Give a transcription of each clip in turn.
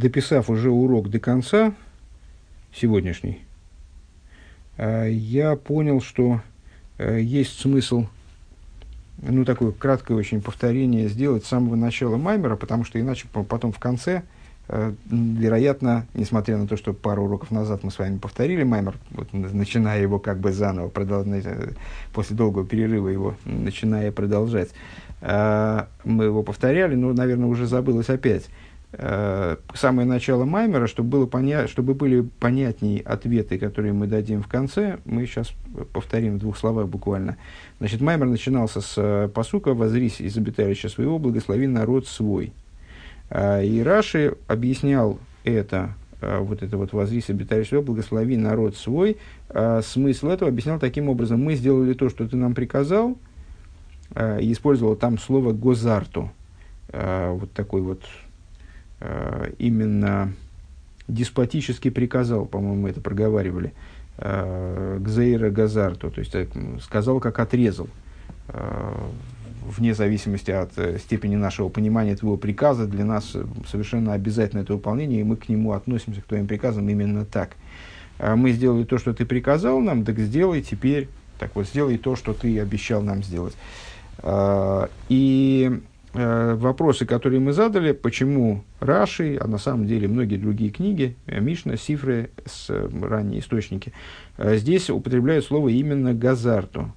дописав уже урок до конца, сегодняшний, я понял, что есть смысл ну, такое краткое очень повторение сделать с самого начала Маймера, потому что иначе потом в конце, э, вероятно, несмотря на то, что пару уроков назад мы с вами повторили Маймер, вот, начиная его как бы заново, продолжать, э, после долгого перерыва его, начиная продолжать, мы его повторяли, но, наверное, уже забылось опять. Э, самое начало Маймера, чтобы, было поня... чтобы были понятнее ответы, которые мы дадим в конце, мы сейчас повторим в двух словах буквально. Значит, Маймер начинался с э, посука «Возрись из обиталища своего, благослови народ свой». Э, и Раши объяснял это, вот это вот «Возрись обиталище своего, благослови народ свой». Смысл этого объяснял таким образом. Мы сделали то, что ты нам приказал, и использовал там слово «гозарту». Вот такой вот Э, именно деспотически приказал, по-моему, это проговаривали, э, Гзейра Газарту, то есть э, сказал, как отрезал, вне зависимости от степени нашего понимания твоего приказа, для нас совершенно обязательно это выполнение, и мы к нему относимся, к твоим приказам именно так. Мы сделали то, что ты приказал нам, так сделай теперь, так вот, сделай то, что ты обещал нам сделать. И Э, вопросы, которые мы задали, почему Раши, а на самом деле многие другие книги, э, Мишна, Сифры, с, э, ранние источники, здесь употребляют слово именно «газарту».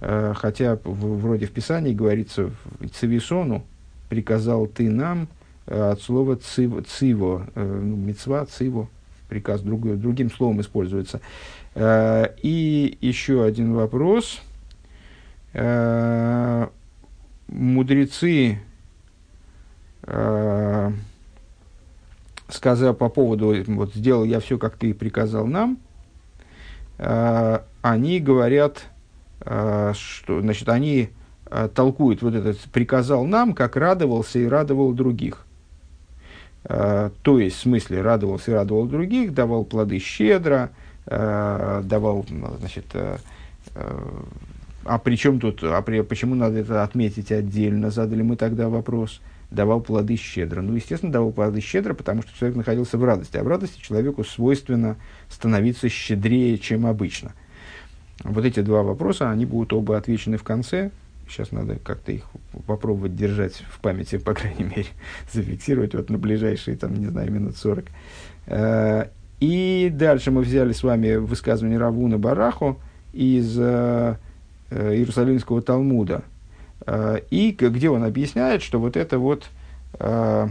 Хотя в, вроде в Писании говорится «цивисону», «приказал ты нам» от слова «циво», циво, ну, «мецва», «циво», приказ друг, другим словом используется. И еще один вопрос мудрецы, э, сказав по поводу, вот сделал я все, как ты приказал нам, э, они говорят, э, что, значит, они э, толкуют вот этот приказал нам, как радовался и радовал других. Э, то есть, в смысле, радовался и радовал других, давал плоды щедро, э, давал, значит, э, э а при чем тут, а при, почему надо это отметить отдельно, задали мы тогда вопрос, давал плоды щедро. Ну, естественно, давал плоды щедро, потому что человек находился в радости. А в радости человеку свойственно становиться щедрее, чем обычно. Вот эти два вопроса, они будут оба отвечены в конце. Сейчас надо как-то их попробовать держать в памяти, по крайней мере, зафиксировать вот на ближайшие, там, не знаю, минут 40. Э, и дальше мы взяли с вами высказывание Равуна Бараху из э, Иерусалимского Талмуда. Э, и где он объясняет, что вот это вот э,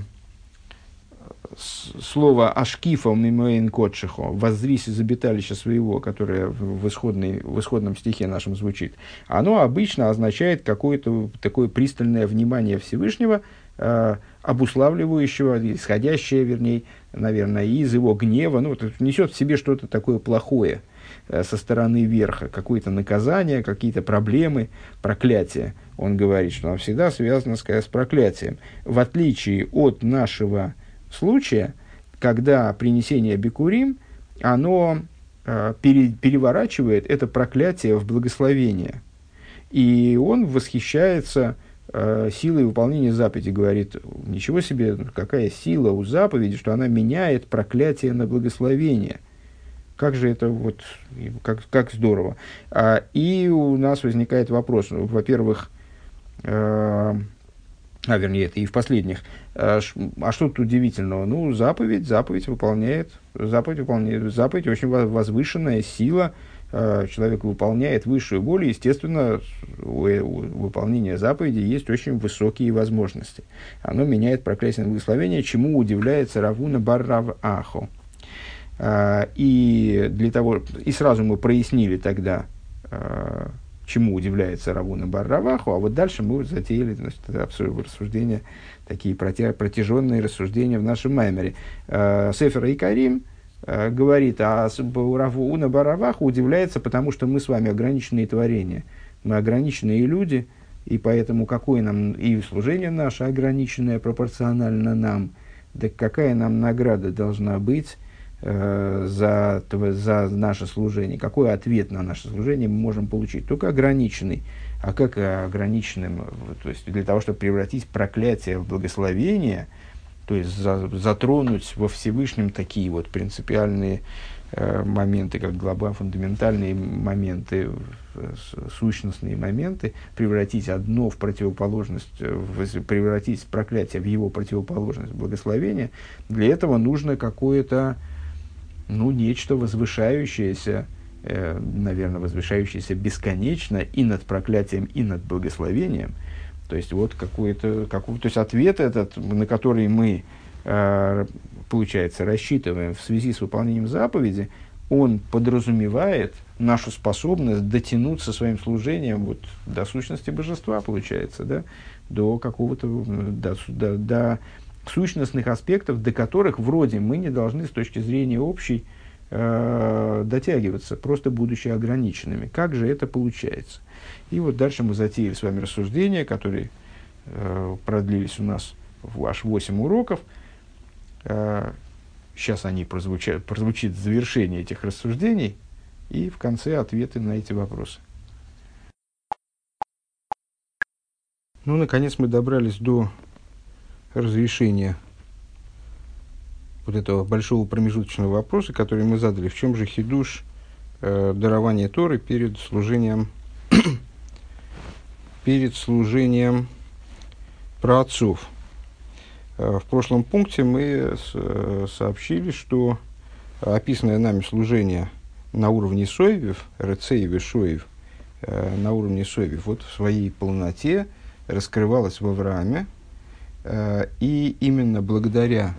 слово «ашкифа мимоин котшихо» «воззрись из обиталища своего», которое в, исходной, в исходном стихе нашем звучит, оно обычно означает какое-то такое пристальное внимание Всевышнего, э, обуславливающего, исходящее, вернее, наверное, из его гнева, ну, несет в себе что-то такое плохое – Э, со стороны верха, какое-то наказание, какие-то проблемы, проклятие. Он говорит, что оно всегда связано с, с проклятием. В отличие от нашего случая, когда принесение бикурим, оно э, пере, переворачивает это проклятие в благословение. И он восхищается э, силой выполнения заповеди. Говорит, ничего себе, какая сила у заповеди, что она меняет проклятие на благословение – как же это вот, как, как здорово. А, и у нас возникает вопрос, ну, во-первых, э, а вернее, это и в последних, а, а что тут удивительного? Ну, заповедь, заповедь выполняет, заповедь выполняет, заповедь очень возвышенная сила, э, человек выполняет высшую волю, естественно, у, у выполнения заповеди есть очень высокие возможности. Оно меняет проклятие на благословение, чему удивляется Равуна Баррав Ахо. А, и, для того, и сразу мы прояснили тогда, а, чему удивляется Равуна Барраваху, а вот дальше мы затеяли значит, рассуждения, такие протяженные рассуждения в нашем маймере. А, Сефер и Карим говорит, а Равуна Барраваху удивляется, потому что мы с вами ограниченные творения, мы ограниченные люди, и поэтому какое нам и служение наше ограниченное пропорционально нам, да какая нам награда должна быть, Э, за, за наше служение, какой ответ на наше служение мы можем получить? Только ограниченный. А как ограниченным? То есть для того, чтобы превратить проклятие в благословение, то есть за, затронуть во Всевышнем такие вот принципиальные э, моменты, как глоба, фундаментальные моменты, сущностные моменты, превратить одно в противоположность, э, в, превратить проклятие в его противоположность, благословение, для этого нужно какое-то, ну, нечто возвышающееся, э, наверное, возвышающееся бесконечно и над проклятием, и над благословением – то есть, вот какой-то, какой, то есть ответ этот, на который мы, э, получается, рассчитываем в связи с выполнением заповеди, он подразумевает нашу способность дотянуться своим служением вот, до сущности божества, получается, да, до какого-то, до, до, до сущностных аспектов, до которых вроде мы не должны с точки зрения общей э, дотягиваться, просто будучи ограниченными. Как же это получается? И вот дальше мы затеяли с вами рассуждения, которые э, продлились у нас в аж 8 уроков. Э, сейчас они прозвучат, прозвучит завершение этих рассуждений и в конце ответы на эти вопросы. Ну, наконец мы добрались до разрешения вот этого большого промежуточного вопроса, который мы задали. В чем же хидуш э, дарования Торы перед служением перед служением праотцов. Э, в прошлом пункте мы э, сообщили, что описанное нами служение на уровне Соевев, Рецеев и Шоев, э, на уровне Соевев, вот в своей полноте раскрывалось в Аврааме, и именно благодаря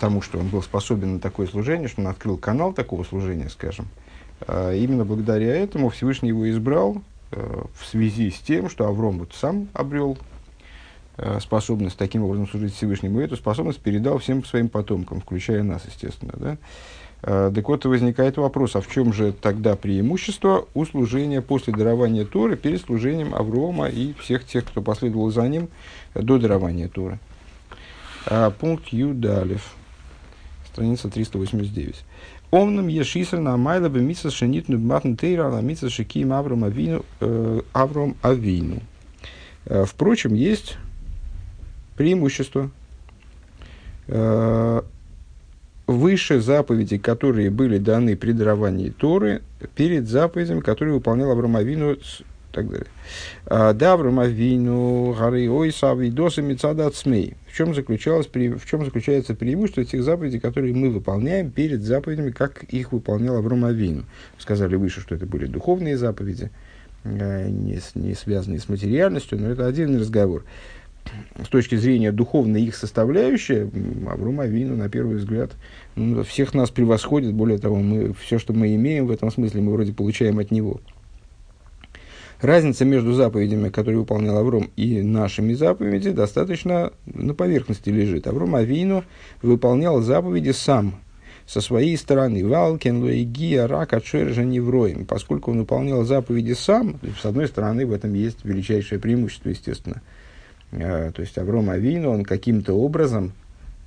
тому, что он был способен на такое служение, что он открыл канал такого служения, скажем, именно благодаря этому Всевышний его избрал Э, в связи с тем, что Авром вот сам обрел э, способность таким образом служить Всевышнему, и эту способность передал всем своим потомкам, включая нас, естественно. Да? Э, так вот, возникает вопрос, а в чем же тогда преимущество у служения после дарования Торы перед служением Аврома и всех тех, кто последовал за ним до дарования Торы? Пункт Юдалев, страница 389. Омным ешиср на майла бы митса шенитну бматн тейра на митса шиким Авром Авину, э, Авром Авину. Э, впрочем, есть преимущество э, выше заповедей, которые были даны при даровании Торы, перед заповедями, которые выполнял Авраам Авину так далее. А, Даврам Авину, Гары Ойса, Авидоса, Мецада Цмей. В чем, заключалось, в чем заключается преимущество этих заповедей, которые мы выполняем перед заповедями, как их выполнял Авраам Авину? Сказали выше, что это были духовные заповеди, а, не, не связанные с материальностью, но это отдельный разговор. С точки зрения духовной их составляющей, Авраам Авину, на первый взгляд, ну, всех нас превосходит. Более того, мы, все, что мы имеем в этом смысле, мы вроде получаем от него. Разница между заповедями, которые выполнял Авром, и нашими заповедями достаточно на поверхности лежит. Авром Авину выполнял заповеди сам, со своей стороны. Валкен, Луиги, Арак, Ачержа, Невроем. Поскольку он выполнял заповеди сам, с одной стороны, в этом есть величайшее преимущество, естественно. А, то есть Авром Авину, он каким-то образом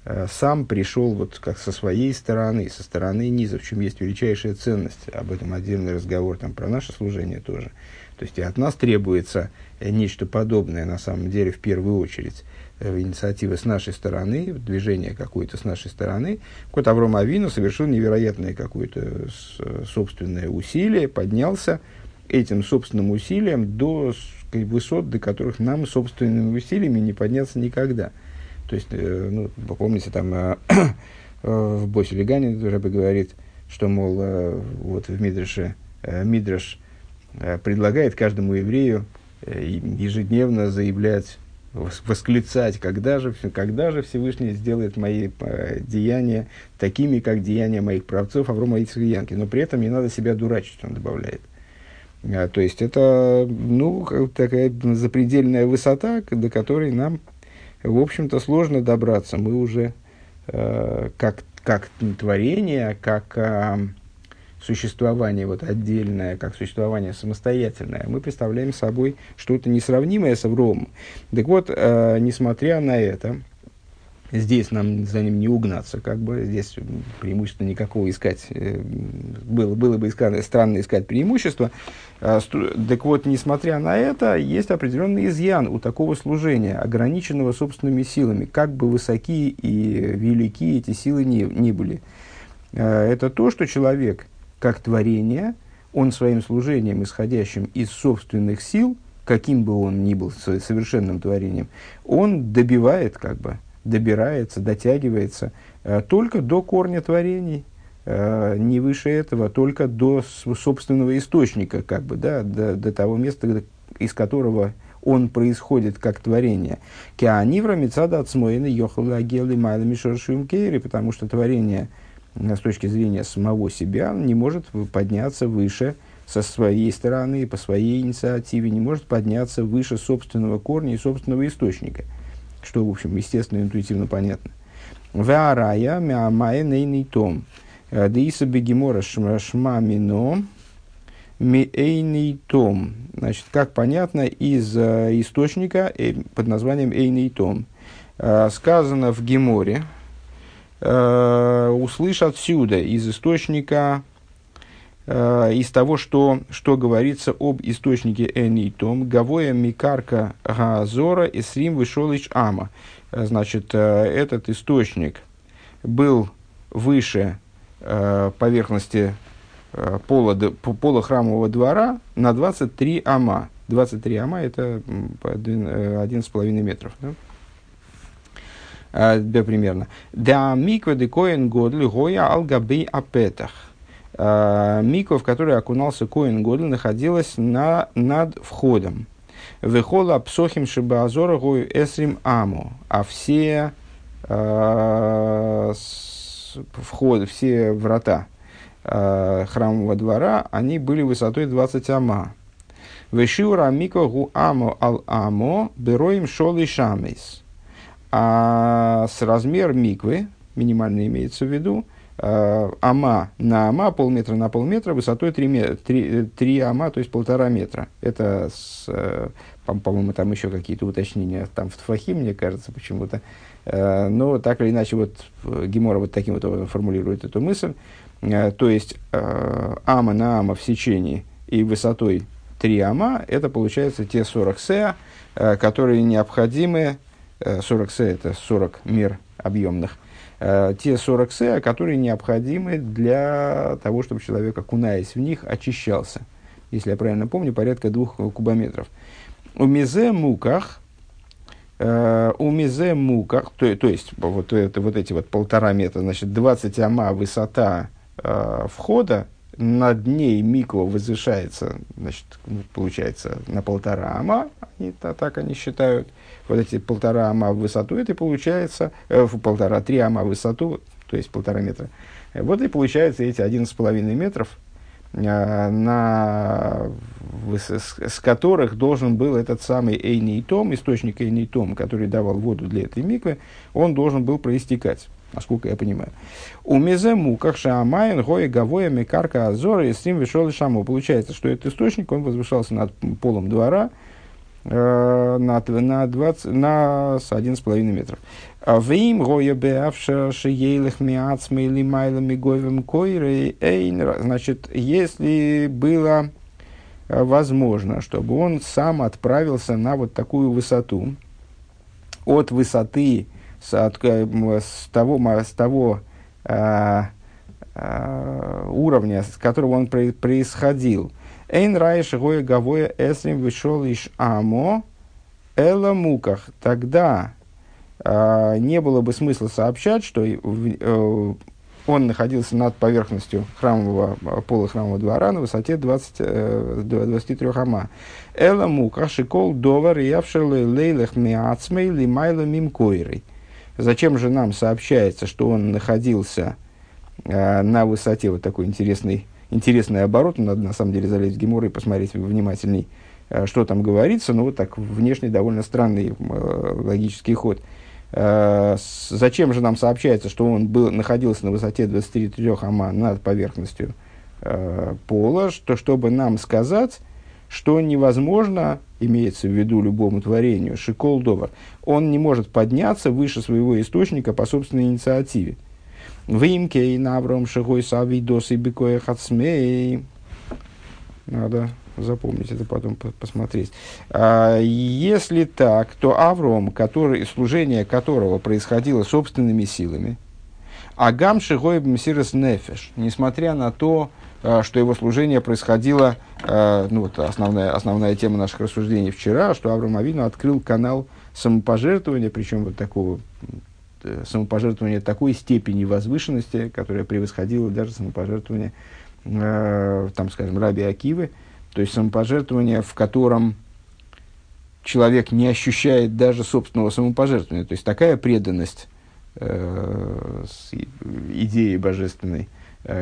а, сам пришел вот как со своей стороны, со стороны низа, в чем есть величайшая ценность. Об этом отдельный разговор там про наше служение тоже. То есть и от нас требуется э, нечто подобное, на самом деле, в первую очередь, э, инициатива с нашей стороны, движение какое-то с нашей стороны. Кот Аврома Авину совершил невероятное какое-то э, собственное усилие, поднялся этим собственным усилием до высот, до которых нам собственными усилиями не подняться никогда. То есть, ну, вы помните, там в Босе Легане Рэбе говорит, что, мол, вот в Мидраше, Мидраш Э, предлагает каждому еврею э, ежедневно заявлять, восклицать, когда же, когда же Всевышний сделает мои э, деяния такими, как деяния моих правцов Аврома Ицхак и Янки. Но при этом не надо себя дурачить, он добавляет. А, то есть это ну, такая запредельная высота, до которой нам, в общем-то, сложно добраться. Мы уже э, как, как творение, как э, существование вот отдельное, как существование самостоятельное, мы представляем собой что-то несравнимое с Авромом. Так вот, э, несмотря на это, Здесь нам за ним не угнаться, как бы здесь преимущества никакого искать. Э, было, было бы искать, странно искать преимущество. А, так вот, несмотря на это, есть определенный изъян у такого служения, ограниченного собственными силами, как бы высоки и велики эти силы не, не были. А, это то, что человек, как творение, он своим служением, исходящим из собственных сил, каким бы он ни был совершенным творением, он добивает как бы добирается, дотягивается э, только до корня творений, э, не выше этого, только до собственного источника, как бы, да, до, до того места, из которого он происходит как творение. Кеанивра мецада отсмоина йохала агелы майлами шаршим кейри, потому что творение э, с точки зрения самого себя не может подняться выше со своей стороны, по своей инициативе, не может подняться выше собственного корня и собственного источника что, в общем, естественно, интуитивно понятно. Ваарая мямая нейный том. Э, Деиса бегемора шма мино мейный том. Значит, как понятно из э, источника э, под названием эйный том. Сказано в Геморе, услышь отсюда, из источника из того, что, что говорится об источнике Энитом, Гавоя Микарка Газора и Срим Вышолыч Ама. Э, значит, э, этот источник был выше поверхности пола, пола храмового двора на 23 ама. 23 ама это 11,5 метров. Да? Да, примерно. Да миква декоин годли гоя алгабей апетах. А, Миква, в которой окунался Коин Годль, находилась на, над входом. Вехола псохим шибаазора гою эсрим аму. А все э, входы, все врата э, храмового двора, они были высотой 20 ама. Вешиура миква гу амо ал амо бероим шолы шамейс. А с размер миквы, минимально имеется в виду, ама на ама, полметра на полметра, высотой 3, 3, 3 ама, то есть полтора метра. Это, с, э, по-моему, там еще какие-то уточнения, там в Тфахе, мне кажется, почему-то. Э, но так или иначе, вот Гемора вот таким вот образом формулирует эту мысль. То есть, ама на ама в сечении и высотой 3 ама, это получается те 40 сеа, которые необходимы, 40 сеа это 40 мер объемных, э, те 40 сеа, которые необходимы для того, чтобы человек, окунаясь в них, очищался. Если я правильно помню, порядка двух кубометров. У мизе муках, э, у мизе муках, то, то есть вот, это, вот эти вот полтора метра, значит, 20 ама высота э, входа, над ней микро возвышается, значит, получается, на полтора ама, они, так они считают, вот эти полтора ама в высоту, это получается, э, полтора, три ама в высоту, то есть полтора метра. Вот и получается эти один с половиной метров, э, на, с, с которых должен был этот самый Эйний Том, источник Эйний Том, который давал воду для этой миквы, он должен был проистекать насколько я понимаю. У мезе муках шаамайн гоя гавоя мекарка азора и стрим вешел шаму. Получается, что этот источник, он возвышался над полом двора, Э, на, на, 20, на 11,5 метров. А в им гоя беавша шиелых миацмы или майлами говем койры эйн. Значит, если было э, возможно, чтобы он сам отправился на вот такую высоту, от высоты, с, от, э, с того, с того а, а, уровня, с которого он происходил – Эйн раиш гоя гавоя эсрим вышел иш амо эла муках. Тогда э, не было бы смысла сообщать, что э, он находился над поверхностью храмового, пола храмового двора на высоте 20, э, 23 ама. Эла мука шикол довар явшелы лейлех миацмей лимайла мимкойрой. Зачем же нам сообщается, что он находился э, на высоте вот такой интересной интересный оборот, надо на самом деле залезть в Гемор и посмотреть внимательней, э, что там говорится, но вот так внешне довольно странный э, логический ход. Э, зачем же нам сообщается, что он был, находился на высоте 23 ама над поверхностью пола, что, чтобы нам сказать, что невозможно, имеется в виду любому творению, шикол довар, он не может подняться выше своего источника по собственной инициативе. Вимке и Навром Шигой Сави Досы Бекоя Хацмей. Надо запомнить это потом посмотреть. А, если так, то Авром, который, служение которого происходило собственными силами, Агам Шигой Мсирес Нефеш, несмотря на то, а, что его служение происходило, а, ну вот основная, основная тема наших рассуждений вчера, что Авраам Авину открыл канал самопожертвования, причем вот такого э, самопожертвования такой степени возвышенности, которая превосходила даже самопожертвование, э, там, скажем, Раби Акивы, то есть самопожертвование, в котором человек не ощущает даже собственного самопожертвования. То есть такая преданность э, идеи божественной –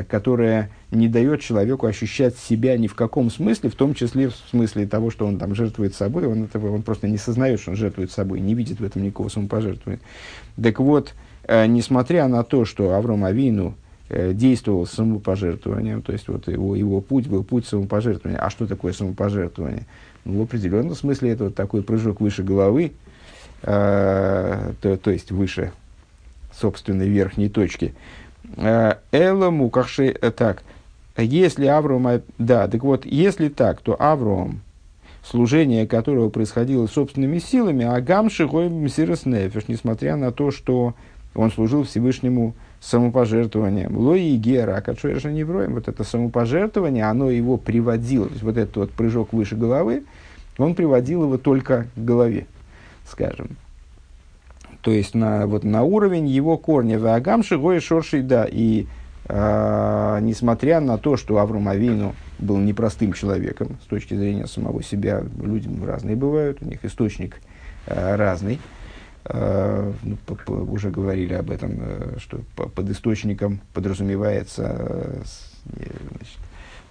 которая не дает человеку ощущать себя ни в каком смысле, в том числе в смысле того, что он там жертвует собой, он, этого, он просто не сознает, что он жертвует собой, не видит в этом никакого самопожертвования. Так вот, э, несмотря на то, что Авром Авину э, действовал самопожертвованием, то есть вот его, его путь был путь самопожертвования. А что такое самопожертвование? Ну, в определенном смысле это вот такой прыжок выше головы, э, то, то есть выше собственной верхней точки – Э, Эла мукахши, э, так, если Авраам, да, так вот, если так, то Авраам, служение которого происходило собственными силами, а Гамши Нефеш, несмотря на то, что он служил Всевышнему самопожертвованием. Лои и Гера, а Качуэша Невроем, вот это самопожертвование, оно его приводило, то есть вот этот вот прыжок выше головы, он приводил его только к голове, скажем то есть на, вот, на уровень его корня. Вагам шигой шорший да. И э, несмотря на то, что Авраам Авину был непростым человеком с точки зрения самого себя, люди разные бывают, у них источник э, разный. Э, ну, по, по, уже говорили об этом, э, что по, под источником подразумевается э, значит,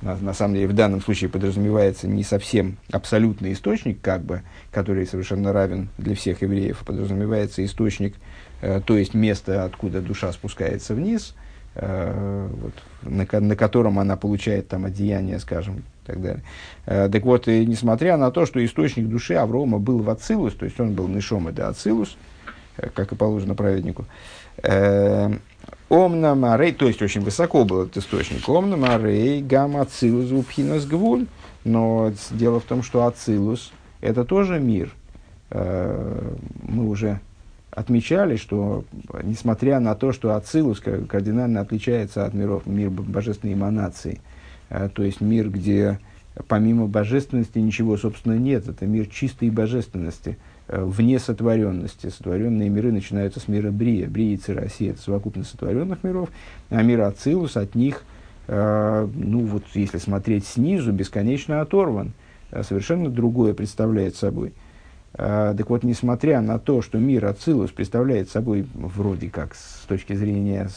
на, на самом деле в данном случае подразумевается не совсем абсолютный источник, как бы, который совершенно равен для всех евреев, а подразумевается источник, э, то есть место, откуда душа спускается вниз, э, вот, на, на котором она получает там одеяние, скажем, и так далее. Э, так вот, и несмотря на то, что источник души Аврома был в Ацилус, то есть он был Нишом и Ацилус, э, как и положено праведнику, э, Омна Марей, то есть очень высоко был этот источник. Омна Марей, гам Ацилус, Упхинас Гвуль. Но дело в том, что Ацилус – это тоже мир. Э, мы уже отмечали, что несмотря на то, что Ацилус кардинально отличается от миров, мир божественной эманации, э, то есть мир, где помимо божественности ничего, собственно, нет, это мир чистой божественности – вне сотворенности. Сотворенные миры начинаются с мира Брия. Брия и Цирасия – это совокупность сотворенных миров, а мир Ацилус от них, э, ну вот если смотреть снизу, бесконечно оторван. Э, совершенно другое представляет собой. Э, так вот, несмотря на то, что мир Ацилус представляет собой, вроде как с точки зрения,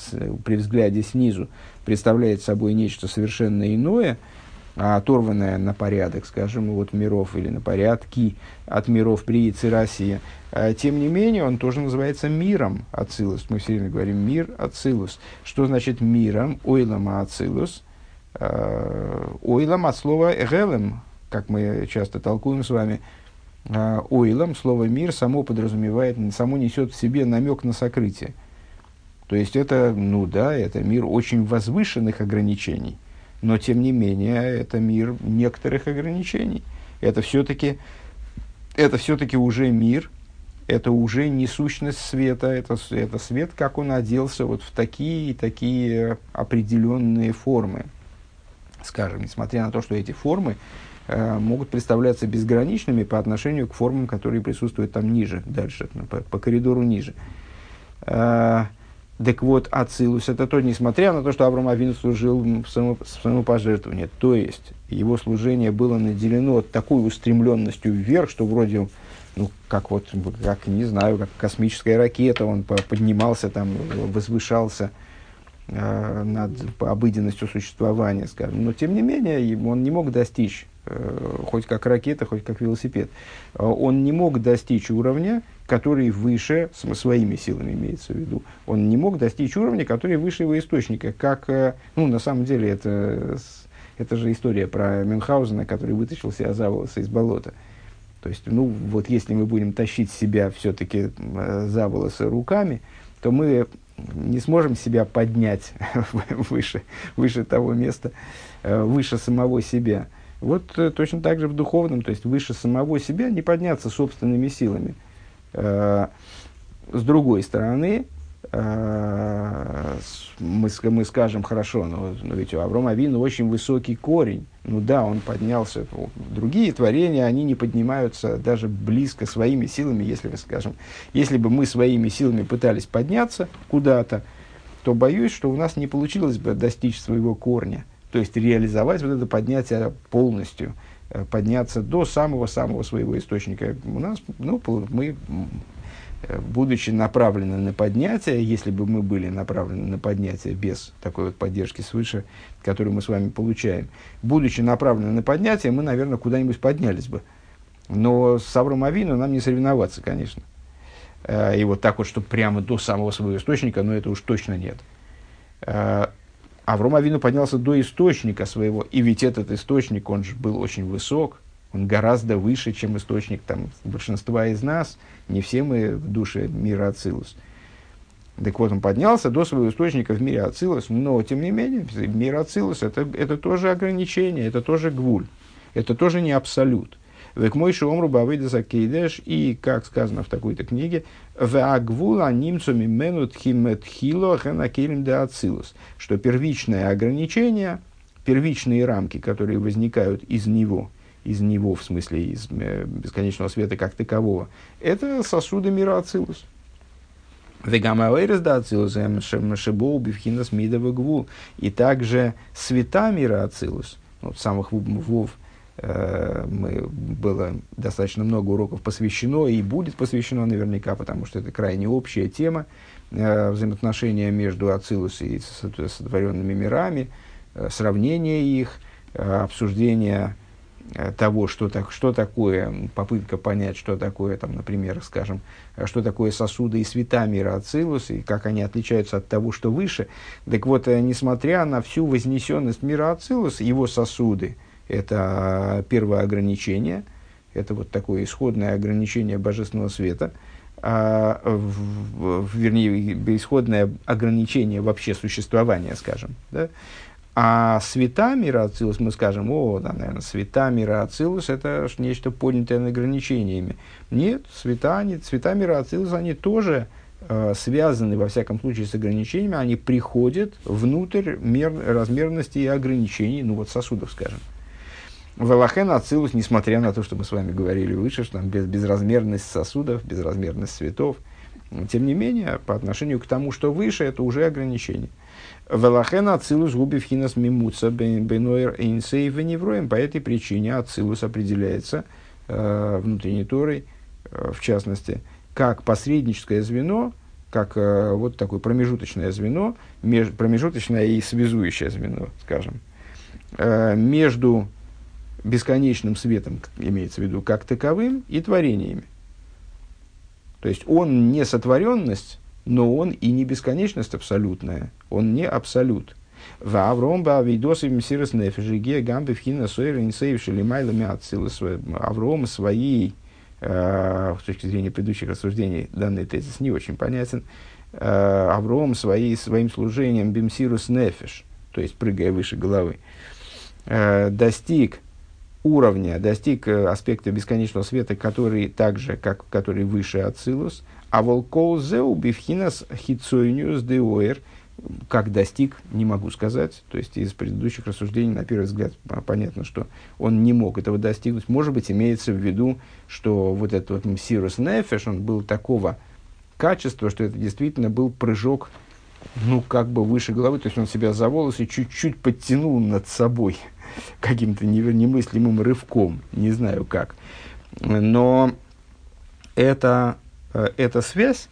при взгляде снизу, представляет собой нечто совершенно иное – оторванная на порядок, скажем, от миров или на порядки от миров при Цирасии. А, тем не менее, он тоже называется миром Ацилус. Мы все время говорим мир Ацилус. Что значит миром? Ойлам Ацилус. А, ойлам от слова гелем, как мы часто толкуем с вами. Ойлам, слово мир, само подразумевает, само несет в себе намек на сокрытие. То есть это, ну да, это мир очень возвышенных ограничений но тем не менее это мир некоторых ограничений. Это все-таки это все-таки уже мир, это уже не сущность света, это, это свет, как он оделся вот в такие и такие определенные формы. Скажем, несмотря на то, что эти формы э, могут представляться безграничными по отношению к формам, которые присутствуют там ниже, дальше, по, по коридору ниже. Э, так вот, Ацилус это то, несмотря на то, что Авраам Авин служил в, само, самопожертвовании. То есть, его служение было наделено такой устремленностью вверх, что вроде, ну, как вот, как, не знаю, как космическая ракета, он поднимался там, возвышался э, над обыденностью существования, скажем. Но, тем не менее, он не мог достичь Э, хоть как ракета, хоть как велосипед, э, он не мог достичь уровня, который выше, своими силами имеется в виду, он не мог достичь уровня, который выше его источника. Как, э, ну, на самом деле, это Это же история про Мюнхгаузена, который вытащил себя за волосы из болота. То есть, ну, вот если мы будем тащить себя все-таки э, за волосы руками, то мы не сможем себя поднять выше, выше того места, э, выше самого себя. Вот точно так же в духовном, то есть выше самого себя не подняться собственными силами. С другой стороны, Э, мы, мы скажем, хорошо, но, но ведь у Аврома Авину очень высокий корень. Ну да, он поднялся. Другие творения, они не поднимаются даже близко своими силами. Если мы скажем, если бы мы своими силами пытались подняться куда-то, то боюсь, что у нас не получилось бы достичь своего корня. То есть реализовать вот это поднятие полностью, э, подняться до самого-самого своего источника. У нас, ну, мы Э, будучи направлены на поднятие, если бы мы были направлены на поднятие без такой вот поддержки свыше, которую мы с вами получаем, будучи направлены на поднятие, мы, наверное, куда-нибудь поднялись бы. Но с Авром Авину нам не соревноваться, конечно. Э, и вот так вот, чтобы прямо до самого своего источника, но это уж точно нет. Авром Авину поднялся до источника своего, и ведь этот источник, он же был очень высок, он гораздо выше, чем источник там, большинства из нас. Не все мы в душе мира Ацилус. Так вот, он поднялся до своего источника в мире Ацилус, но, тем не менее, мир Ацилус это, это тоже ограничение, это тоже гвуль, это тоже не абсолют. Век мой шиомру бавыдаса кейдеш, и, как сказано в такой-то книге, в агвула немцами менут химетхило хенакелем де ацилус, что первичное ограничение, первичные рамки, которые возникают из него – из него, в смысле из э, бесконечного света как такового, это сосуды мира Ацилус. И также света мира Ацилус, вот самых вов, мы, было достаточно много уроков посвящено и будет посвящено наверняка, потому что это крайне общая тема э, взаимоотношения между Ацилус и сотворенными мирами, э, сравнение их, э, обсуждение Э, того, что, так, что такое, попытка понять, что такое, там, например, скажем, э, что такое сосуды и света мира Ацилус, и как они отличаются от того, что выше. Так вот, э, несмотря на всю вознесенность мира Ацилус, его сосуды – это первое ограничение, это вот такое исходное ограничение божественного света, а, в, в, вернее, исходное ограничение вообще существования, скажем, да, а света мира Ацилус, мы скажем, о, да, наверное, света мира Ацилус это нечто поднятое над ограничениями. Нет, света, они, цвета мира Ацилус, они тоже э, связаны, во всяком случае, с ограничениями, они приходят внутрь мер, размерности и ограничений, ну вот сосудов, скажем. Велахен Ацилус, несмотря на то, что мы с вами говорили выше, что там без, безразмерность сосудов, безразмерность цветов, тем не менее, по отношению к тому, что выше, это уже ограничение. Велахен Ацилус губи вхинас мимуца бенойр эйнсей веневроем. По этой причине Ацилус определяется э, внутренней Торой, э, в частности, как посредническое звено, как э, вот такое промежуточное звено, меж, промежуточное и связующее звено, скажем, э, между бесконечным светом, имеется в виду, как таковым, и творениями. То есть он не сотворенность, но он и не бесконечность абсолютная, он не абсолют. В Авром Бавидос и Мессирос Нефежи Гея Гамбе Вхина Сойра Инсейвши Лимайлами Ацилус Авром своей, э, с точки зрения предыдущих рассуждений, данный тезис не очень понятен, э, Авром своей, своим служением Бимсирус Нефеш, то есть прыгая выше головы, э, достиг уровня, достиг э, аспекта бесконечного света, который также, как который выше Ацилус, а волкол зеу бифхинас хитсойниус деоэр, как достиг, не могу сказать. То есть из предыдущих рассуждений, на первый взгляд, понятно, что он не мог этого достигнуть. Может быть, имеется в виду, что вот этот вот Мсирус Нефеш, он был такого качества, что это действительно был прыжок, ну, как бы выше головы. То есть он себя за волосы чуть-чуть подтянул над собой каким-то немыслимым рывком. Не знаю как. Но это Э, эта связь,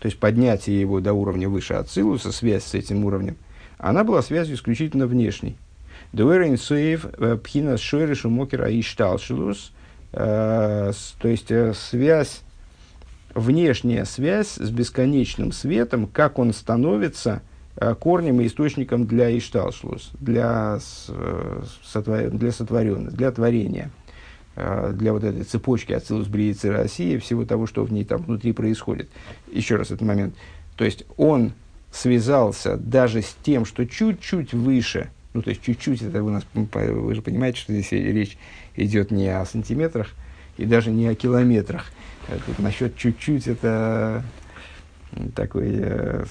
то есть поднятие его до уровня выше Ацилуса, связь с этим уровнем, она была связью исключительно внешней. Дуэрин суев э, пхина шойрешу мокера и шталшилус, э, то есть связь, внешняя связь с бесконечным светом, как он становится корнем и источником для Ишталшлус, для, сотвор... для сотворенности, для творения, для вот этой цепочки Ацилус Бриицы России, всего того, что в ней там внутри происходит. Еще раз этот момент. То есть он связался даже с тем, что чуть-чуть выше, ну то есть чуть-чуть, это у нас, вы же понимаете, что здесь речь идет не о сантиметрах и даже не о километрах. Тут насчет чуть-чуть это такой э,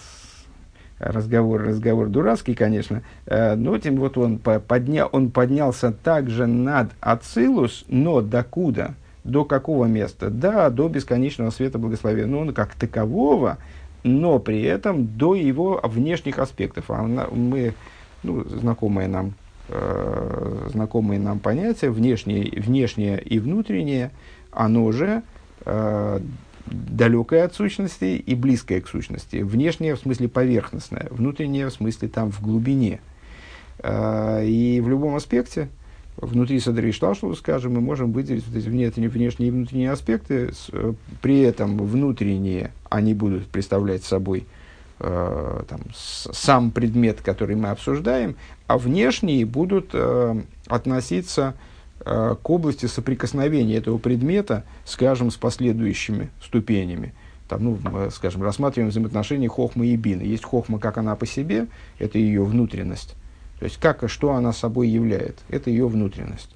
разговор, разговор дурацкий, конечно, э, но тем вот он, подня, он поднялся также над Ацилус, но докуда? До какого места? Да, до бесконечного света благословения. Но он как такового но при этом до его внешних аспектов. А мы, ну, знакомые нам, э, знакомые нам понятия, внешнее, внешнее и внутреннее, оно же э, далекое от сущности и близкое к сущности. Внешнее в смысле поверхностное, внутреннее в смысле там в глубине. Э, и в любом аспекте, внутри Садри Шталшова, скажем, мы можем выделить вот эти внешние, и внутренние аспекты, э, при этом внутренние, они будут представлять собой э, там, сам предмет, который мы обсуждаем, а внешние будут э, относиться к области соприкосновения этого предмета, скажем, с последующими ступенями. Там, ну, мы, скажем, рассматриваем взаимоотношения хохмы и бины. Есть хохма, как она по себе, это ее внутренность то есть, как, что она собой являет? Это ее внутренность.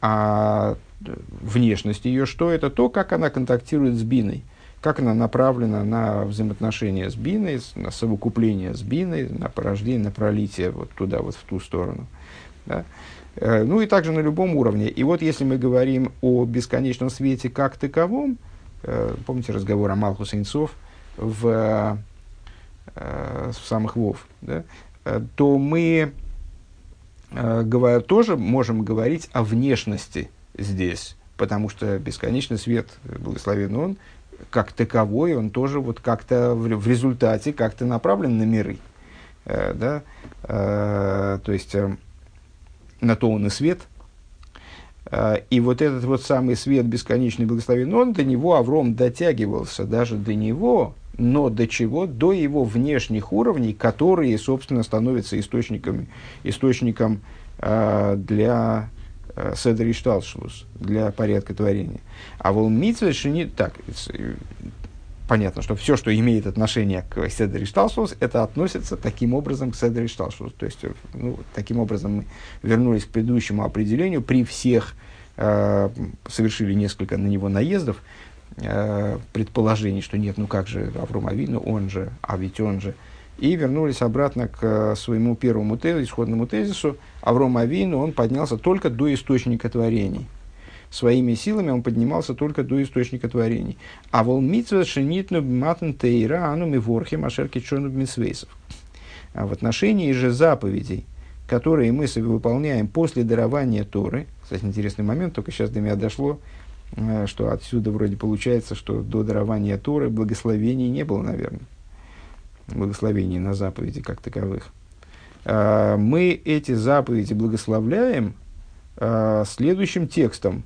А э, внешность ее что? Это то, как она контактирует с биной. Как она направлена на взаимоотношения с биной, на совокупление с биной, на порождение, на пролитие вот туда, вот в ту сторону. Да? Э, ну и также на любом уровне. И вот если мы говорим о бесконечном свете как таковом, э, помните разговор о Малху Сейнцов в, в самых Вов, да? то мы э, говоря, тоже можем говорить о внешности здесь, потому что бесконечный свет, благословен он, как таковой, он тоже вот как-то в, в результате как-то направлен на миры. Э, да? э, то есть э, на то он и свет. Э, и вот этот вот самый свет бесконечный благословен он, до него Авром дотягивался, даже до него но до чего? До его внешних уровней, которые, собственно, становятся источниками, источником э, для э, Седри Шталшлус, для порядка творения. А вол митве не так, понятно, что все, что имеет отношение к Седри Шталшлус, это относится таким образом к Седри Шталшлус. То есть, э, ну, таким образом мы вернулись к предыдущему определению, при всех э, совершили несколько на него наездов, э, предположений, что нет, ну как же Авром Авину, он же, а ведь он же. И вернулись обратно к э, своему первому тезису, исходному тезису. Авром Авину, он поднялся только до источника творений. Своими силами он поднимался только до источника творений. А вол митцва шенитну матн тейра ану миворхи машерки чону митсвейсов. А в отношении же заповедей, которые мы выполняем после дарования Торы, кстати, интересный момент, только сейчас до меня дошло, Э, что отсюда вроде получается, что до дарования Торы благословений не было, наверное. Благословений на заповеди как таковых. Э, мы эти заповеди благословляем э, следующим текстом.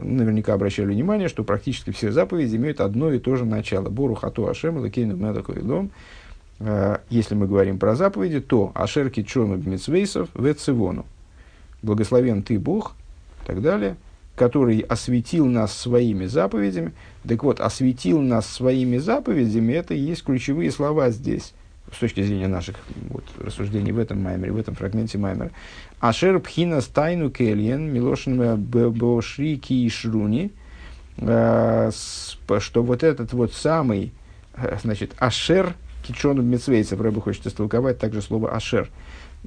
Наверняка обращали внимание, что практически все заповеди имеют одно и то же начало. Бору хату ашем лакейну дом. Если мы говорим про заповеди, то ашер китшону бмитсвейсов вецивону. Благословен ты Бог, и так далее – который осветил нас своими заповедями. Так вот, осветил нас своими заповедями, это и есть ключевые слова здесь, с точки зрения наших вот, рассуждений в этом маймере, в этом фрагменте маймера. Ашер пхина стайну кельен, милошин бошри кишруни, э, что вот этот вот самый, э, значит, ашер, кичон мецвейцев, Рэбе хочет истолковать также слово ашер.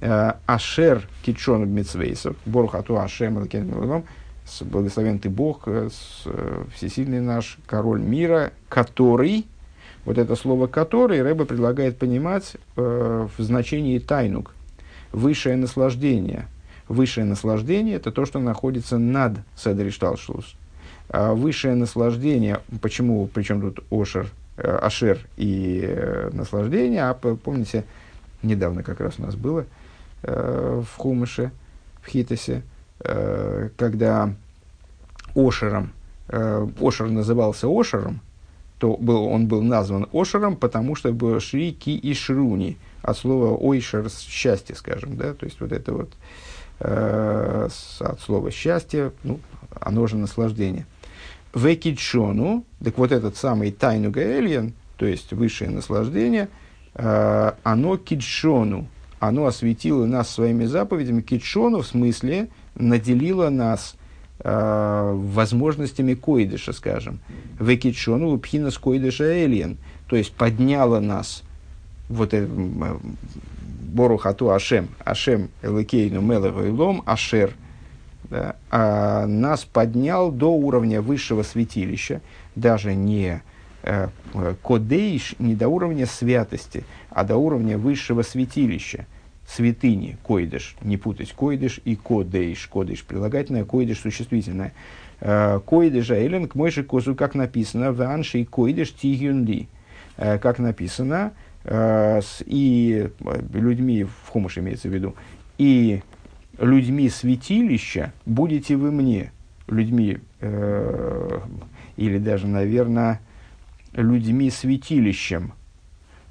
Э, ашер кичон мецвейцев, борхату ашем, благословен ты Бог, э, э, всесильный наш король мира, который, вот это слово «который» Рэба предлагает понимать э, в значении тайнук, высшее наслаждение. Высшее наслаждение – это то, что находится над Седришталшус. А высшее наслаждение, почему, причем тут Ошер, э, Ашер и э, наслаждение, а помните, недавно как раз у нас было э, в Хумыше, в Хитосе, Э, когда Ошером, э, Ошер назывался Ошером, то был, он был назван Ошером, потому что был Шри Ки и Шруни, от слова Ойшер – счастье, скажем, да, то есть вот это вот э, от слова счастье, ну, оно же наслаждение. Векидшону, так вот этот самый тайну гаэльян, то есть высшее наслаждение, э, оно кидшону, оно осветило нас своими заповедями, кидшону в смысле наделило нас э, возможностями койдыша, скажем. Векидшону пхинас койдыша эльян, то есть подняло нас вот это Борухату Ашем, Ашем Элакейну Мелевайлом Ашер – да, а нас поднял до уровня высшего святилища, даже не э, кодейш, не до уровня святости, а до уровня высшего святилища, святыни, койдыш, не путать койдыш и кодейш, кодейш прилагательное, койдыш существительное. Э, койдыша элен к мойши козу, как написано, в анши койдыш тигюнли, э, как написано, э, с, и людьми, в хумуш имеется в виду, и людьми святилища будете вы мне, людьми, или даже, наверное, людьми святилищем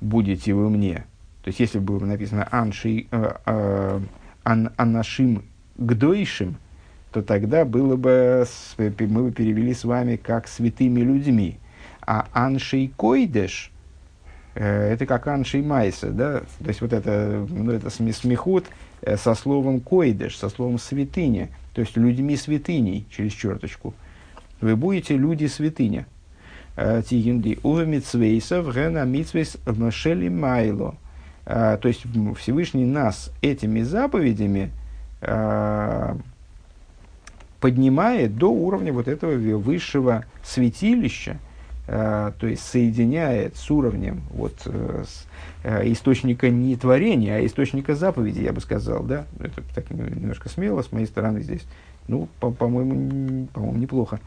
будете вы мне. То есть, если бы было написано «анши, э, э, ан, «анашим гдойшим», то тогда было бы, мы бы перевели с вами как «святыми людьми». А «аншей койдеш» э, это как «аншей майса», да? То есть, вот это, ну, это смехут, Э, со словом койдеш, со словом святыня, то есть людьми святыней, через черточку. Вы будете люди святыня. Э, Тигинди. Уве митцвейсов гена митцвейс мшели майло. Э, то есть Всевышний нас этими заповедями поднимает до уровня вот этого высшего святилища, то есть соединяет с уровнем вот, с, Э, источника не творения, а источника заповеди, я бы сказал, да? Это так немножко смело с моей стороны здесь. Ну, по- по-моему, по-моему, неплохо.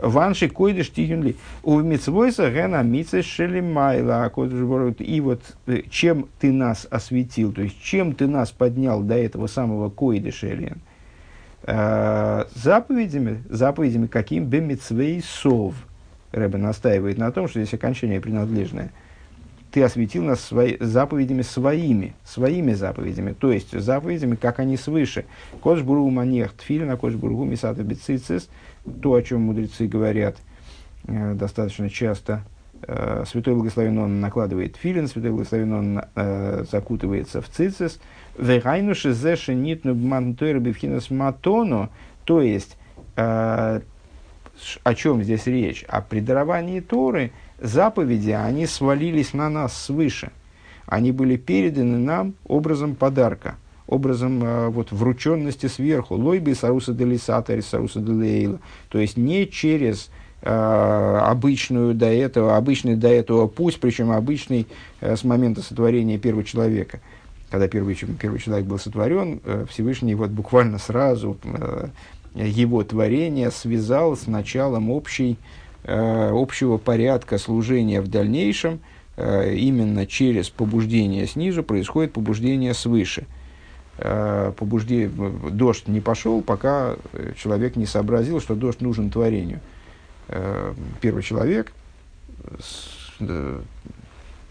Ванши койдыш тихюнли. У митцвойса гена митце шелемайла. И вот э, чем ты нас осветил, то есть чем ты нас поднял до этого самого койдыша элен, э, заповедями, заповедями каким бы митцвей сов. Рэбе настаивает на том, что здесь окончание принадлежное – ты осветил нас свои, заповедями своими, своими заповедями, то есть заповедями, как они свыше. Кодж буру манех тфилина, кодж бургу мисата бицицис, то, о чем мудрецы говорят э, достаточно часто. Э, святой благословен он накладывает филин, святой благословен он э, закутывается в цицис. Вегайнуши зеши нитну мантойр бифхинас матону, то есть, э, о чем здесь речь? О предаровании Торы – заповеди, они свалились на нас свыше. Они были переданы нам образом подарка, образом э, вот, врученности сверху. Лойби саруса делисата саруса делейла. То есть не через э, обычную до этого, обычный до этого путь, причем обычный э, с момента сотворения первого человека. Когда первый, первый человек был сотворен, Всевышний вот буквально сразу его творение связал с началом общей общего порядка служения в дальнейшем, э, именно через побуждение снизу происходит побуждение свыше. Э, побуждение, дождь не пошел, пока человек не сообразил, что дождь нужен творению. Первый человек, ну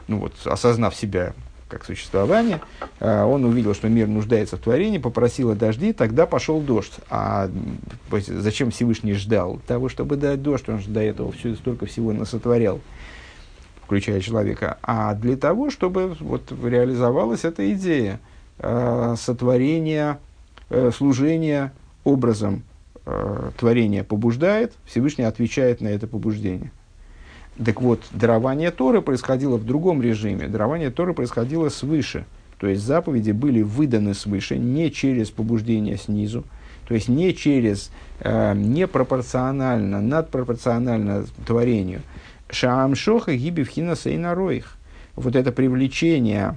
вот, осознав себя как существование, а, он увидел, что мир нуждается в творении, попросил о дожди, тогда пошел дождь. А зачем Всевышний ждал? Того, чтобы дать дождь, он же до этого все, столько всего насотворял, включая человека. А для того, чтобы вот, реализовалась эта идея э, сотворения, э, служения образом э, творения побуждает, Всевышний отвечает на это побуждение. Так вот, дарование Торы происходило в другом режиме. Дарование Торы происходило свыше. То есть заповеди были выданы свыше, не через побуждение снизу, то есть не через э, непропорционально, надпропорционально творению. Шаам шоха гибивхина сейнароих. Вот это привлечение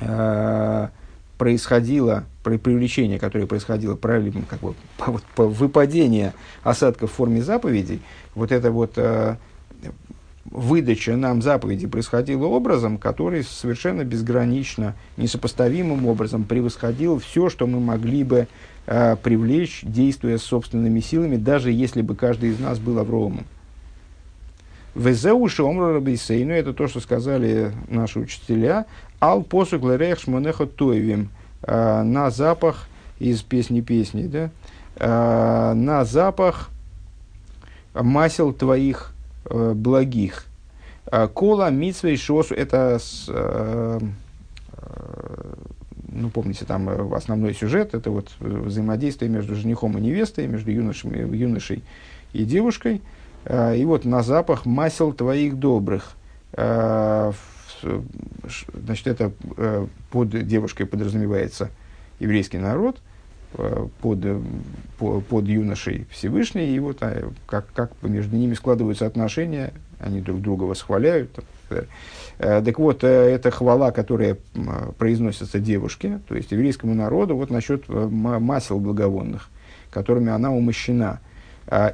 э, происходило, при привлечение, которое происходило правильно, как бы, по, по выпадение осадков в форме заповедей, вот это вот э, выдача нам заповеди происходила образом, который совершенно безгранично, несопоставимым образом превосходил все, что мы могли бы э, привлечь, действуя собственными силами, даже если бы каждый из нас был Авроомом. Везеуши омру рабисейну, это то, что сказали наши учителя, ал посук лерех шмонехо тоевим, на запах из песни песни, да, на запах масел твоих благих. Кола митсвей шосу, это ну, помните, там э, основной сюжет, это вот взаимодействие между женихом и невестой, между юношей, юношей и девушкой. И вот на запах масел твоих добрых. Значит, это э, под девушкой подразумевается еврейский народ, э, под, под юношей Всевышний, и вот а, как, как между ними складываются отношения, они друг друга восхваляют. Там, Э, так вот, э, это хвала, которая произносится девушке, то есть еврейскому народу, вот насчет э, масел благовонных, которыми она умощена.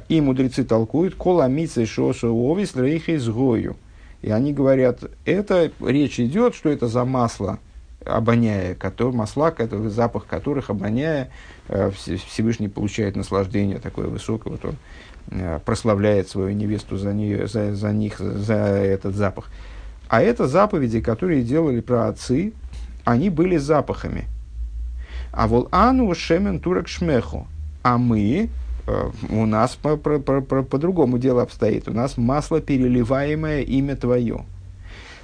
И мудрецы толкуют «Кола митсей шосу овис рейхи сгою». И они говорят, это речь идет, что это за масло, обоняя, который, масла, который, запах которых, обоняя, Всевышний получает наслаждение такое высокое, вот он прославляет свою невесту за, нее, за, за них, за этот запах. А это заповеди, которые делали про отцы, они были запахами. А вол ану шемен турек шмеху. А мы, э, у нас по, по, по, по, по-другому дело обстоит. У нас масло переливаемое имя твое.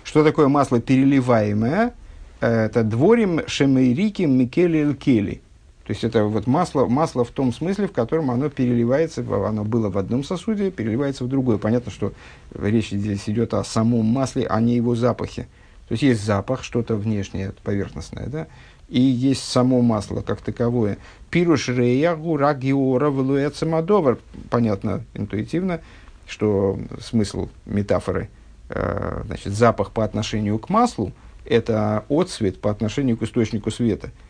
Что такое масло переливаемое? Это дворим шемейрики микели элькели. То есть это вот масло, масло в том смысле, в котором оно переливается, оно было в одном сосуде, переливается в другой. Понятно, что речь здесь идет о самом масле, а не его запахе. То есть есть запах, что-то внешнее, поверхностное, да, и есть само масло как таковое. Пируш реягу рагиора валуэцамадовар. Понятно интуитивно, что смысл метафоры, э, значит, запах по отношению к маслу – это отцвет по отношению к источнику света –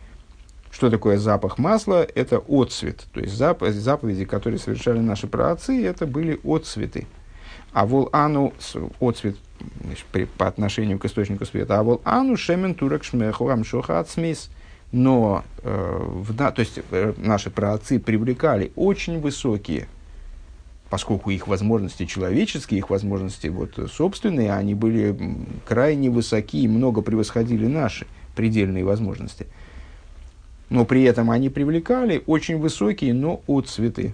что такое запах масла? Это отцвет. То есть зап- заповеди, которые совершали наши праотцы, это были отцветы. А вол ану, отцвет при, по отношению к источнику света, а вол ану шемен турак шмеху амшоха ацмис. Но э, в, да, то есть э, наши праотцы привлекали очень высокие, поскольку их возможности человеческие, их возможности вот, собственные, они были крайне высоки и много превосходили наши предельные возможности – но при этом они привлекали очень высокие, но отцветы.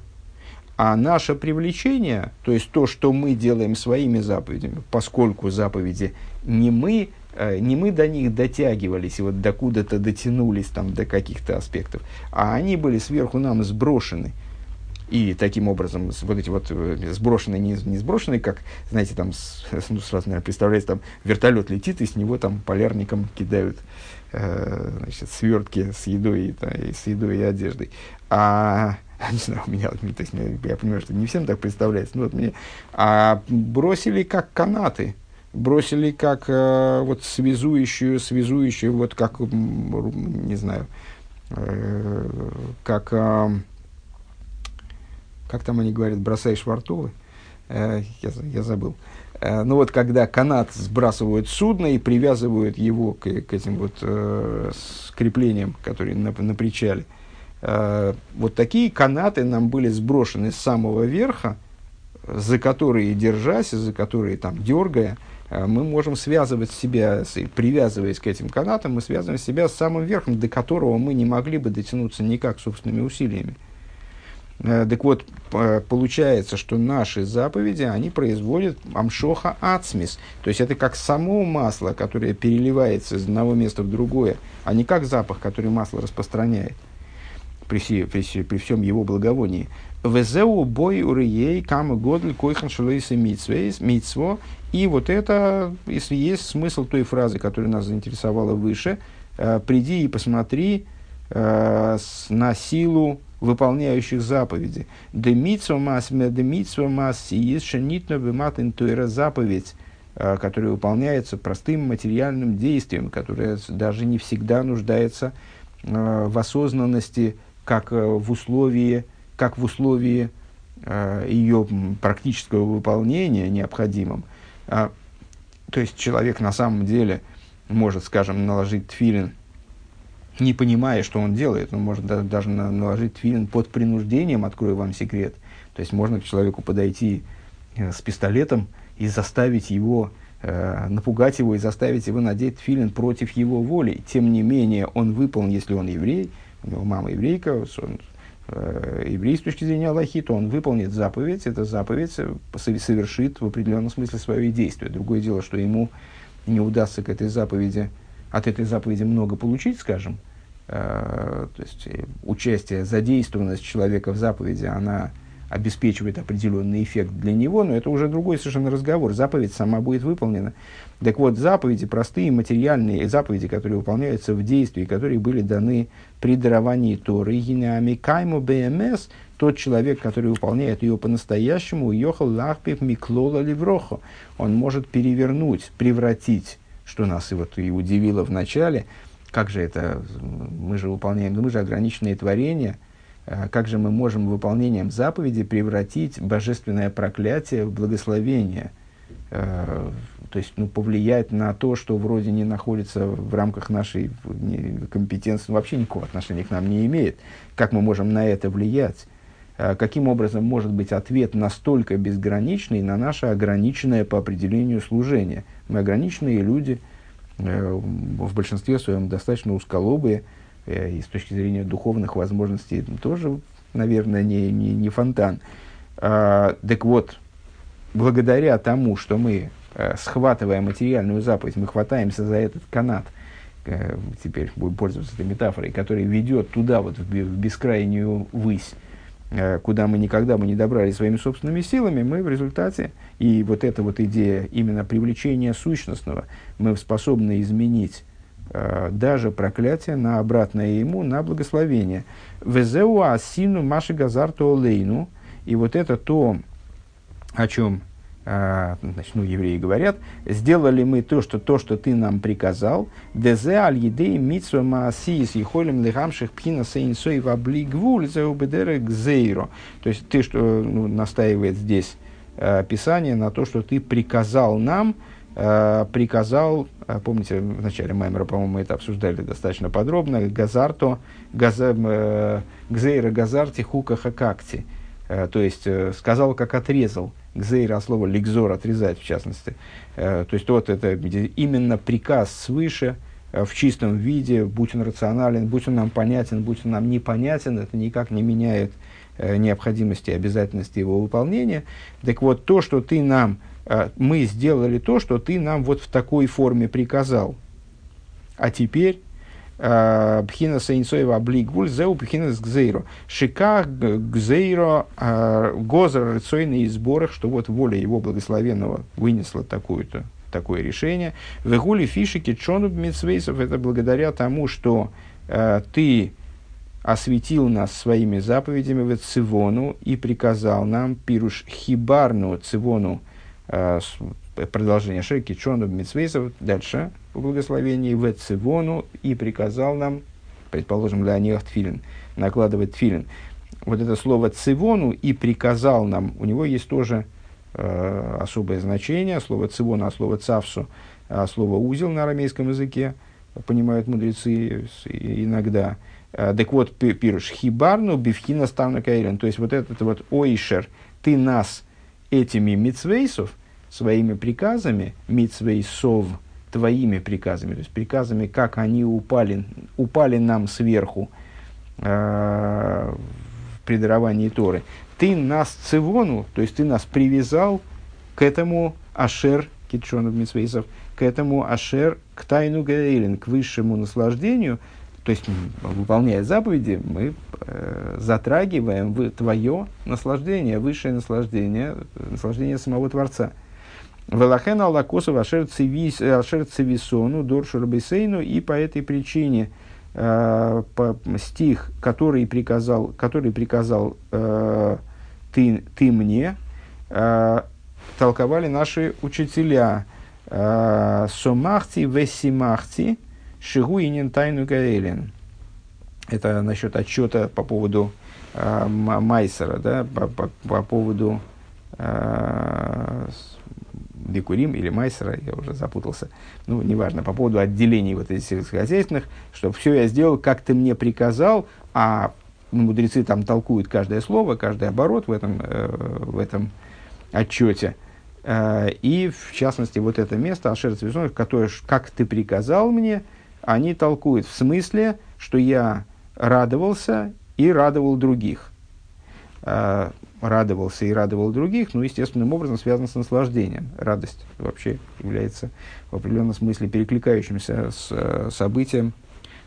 А наше привлечение, то есть то, что мы делаем своими заповедями, поскольку заповеди не мы, э, не мы до них дотягивались, и вот докуда-то дотянулись там до каких-то аспектов, а они были сверху нам сброшены. И таким образом, вот эти вот э, сброшенные, не, не сброшенные, как, знаете, там, ну, сразу, наверное, представляете, там вертолет летит, и с него там полярником кидают Э, значит, свертки с едой, и, с едой и одеждой. А не знаю, у меня, то есть, я понимаю, что не всем так представляется, но вот мне, а бросили как канаты, бросили как э, вот связующую, связующую, вот как, не знаю, э, как, э, как там они говорят, бросаешь вартовы, э, я, я забыл, э, ну вот когда канат сбрасывают судно и привязывают его к, к этим вот э, скреплениям, которые на, на причале, э, вот такие канаты нам были сброшены с самого верха, за которые держась, за которые там дергая, э, мы можем связывать себя, привязываясь к этим канатам, мы связываем себя с самым верхом, до которого мы не могли бы дотянуться никак собственными усилиями. Э, так вот, получается, что наши заповеди, они производят амшоха ацмис. То есть это как само масло, которое переливается из одного места в другое, а не как запах, который масло распространяет при, при, при всем его благовонии. Везеу бой урией кам годль койхан митсво. И вот это, если есть смысл той фразы, которая нас заинтересовала выше, э, приди и посмотри э, на силу выполняющих заповеди. Демитсва мас, демитсва мас, есть шанитно туэра заповедь, э, которая выполняется простым материальным действием, которое даже не всегда нуждается э, в осознанности, как э, в условии, как в условии ее практического выполнения необходимым. А, то есть человек на самом деле может, скажем, наложить тфилин – не понимая, что он делает. Он может даже, наложить филин под принуждением, открою вам секрет. То есть можно к человеку подойти э, с пистолетом и заставить его, э, напугать его и заставить его надеть филин против его воли. Тем не менее, он выполнил, если он еврей, у него мама еврейка, он э, еврей с точки зрения Аллахи, то он выполнит заповедь, эта заповедь совершит в определенном смысле свое действие. Другое дело, что ему не удастся к этой заповеди, от этой заповеди много получить, скажем, э, то есть э, участие, задействованность человека в заповеди, она обеспечивает определенный эффект для него, но это уже другой совершенно разговор. Заповедь сама будет выполнена. Так вот, заповеди, простые материальные заповеди, которые выполняются в действии, которые были даны при даровании Торы, кайму БМС, тот человек, который выполняет ее по-настоящему, йохал лахпив миклола ливрохо, он может перевернуть, превратить, что нас и, вот, и удивило в начале, как же это, мы же выполняем, мы же ограниченные творения – Э, как же мы можем выполнением заповеди превратить божественное проклятие в благословение? Э, то есть ну, повлиять на то, что вроде не находится в рамках нашей компетенции, ну, вообще никакого отношения к нам не имеет. Как мы можем на это влиять? Э, каким образом может быть ответ настолько безграничный на наше ограниченное по определению служение? Мы ограниченные люди, в большинстве своем достаточно узколобые, Э, и с точки зрения духовных возможностей тоже, наверное, не, не, не фонтан. А, так вот, благодаря тому, что мы, э, схватывая материальную заповедь, мы хватаемся за этот канат, э, теперь будем пользоваться этой метафорой, который ведет туда, вот в, бескрайнюю высь, э, куда мы никогда бы не добрались своими собственными силами, мы в результате, и вот эта вот идея именно привлечения сущностного, мы способны изменить Э, даже проклятие на обратное ему, на благословение. Везеу асину маши газарту олейну. И вот это то, о чем э, значит, ну, евреи говорят, сделали мы то, что, то, что ты нам приказал, дезе аль едей митсу маасиис ехолем лихамших пхина сейнсой вабли гвуль гзейро. То есть ты, что ну, настаивает здесь э, Писание на то, что ты приказал нам, Э, приказал, э, помните, в начале Маймера, по-моему, мы это обсуждали достаточно подробно, Газарто, газа, э, Гзейра Газарти Хука Хакакти. То есть, сказал, как отрезал. Гзейра, слово ликзор, отрезать в частности. То есть, вот это именно приказ свыше, в чистом виде, будь он рационален, будь он нам понятен, будь он нам непонятен, это никак не меняет необходимости и обязательности его выполнения. Так вот, то, что ты нам мы сделали то, что ты нам вот в такой форме приказал. А теперь а, Бхина Сейнсоева Облигвуль Зеу Бхина с Гзейро. Шиках Гзейро а, Гозер рыцойные сборах, что вот воля его благословенного вынесла такую-то такое решение. Вегули фишики чонуб митсвейсов это благодаря тому, что э, ты осветил нас своими заповедями в Цивону и приказал нам пируш хибарну Цивону Э, продолжение Шейки Чону Мицвейсов, дальше по благословении в Цивону и приказал нам, предположим, них тфилин, накладывать тфилин. Вот это слово цивону и приказал нам, у него есть тоже э, особое значение, слово цивону, а слово цавсу, а слово узел на арамейском языке, понимают мудрецы иногда. Э, так вот, пируш хибарну бифхина ставна каирен, то есть вот этот вот ойшер, ты нас этими мицвейсов, своими приказами, мицвейсов, твоими приказами, то есть приказами, как они упали, упали нам сверху э, при даровании Торы, ты нас цивону, то есть ты нас привязал к этому ашер, китшонов мицвейсов, к этому ашер, к тайну гаэлин, к высшему наслаждению, то есть, выполняя заповеди, мы э, затрагиваем в твое наслаждение, высшее наслаждение, наслаждение самого Творца. Велахен Аллакосов Ашер Цивисону Доршу Рабисейну, и по этой причине э, по, стих, который приказал, который приказал э, ты, ты мне, э, толковали наши учителя. Э, Сомахти весимахти – Шигу и тайну гаэлин. Это насчет отчета по поводу э, Майсера, да, по, по, по поводу э, Бекурим или Майсера, я уже запутался, ну, неважно, по поводу отделений вот этих сельскохозяйственных, что все я сделал, как ты мне приказал, а мудрецы там толкуют каждое слово, каждый оборот в этом, э, в этом отчете. Э, и, в частности, вот это место, Ашер Цвизон, которое, как ты приказал мне, они толкуют в смысле, что я радовался и радовал других. Радовался и радовал других, ну, естественным образом связано с наслаждением. Радость вообще является в определенном смысле перекликающимся с э, событием,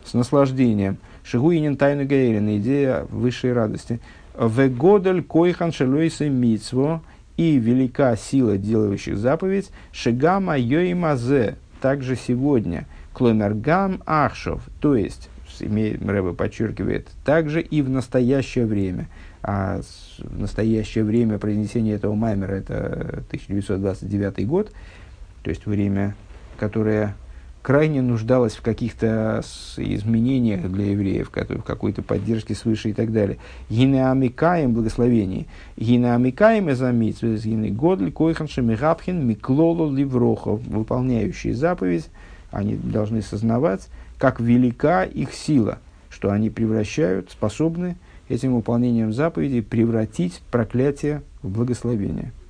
с наслаждением. Шигуинин тайну Гейрина, идея высшей радости. Вегодель койхан шелойсы мицво и велика сила делающих заповедь. Шигама йоимазе, также сегодня. Кломергам ахшов, то есть, Рэба подчеркивает, также и в настоящее время – а в настоящее время произнесения этого маймера это 1929 год, то есть время, которое крайне нуждалось в каких-то изменениях для евреев, в какой-то поддержке свыше и так далее. Гинеамикаем благословений. Гинеамикаем эзамит, гины годль, койхан шемирабхин, миклоло ливрохов, выполняющие заповедь, они должны сознавать, как велика их сила, что они превращают, способны этим выполнением заповедей превратить проклятие в благословение –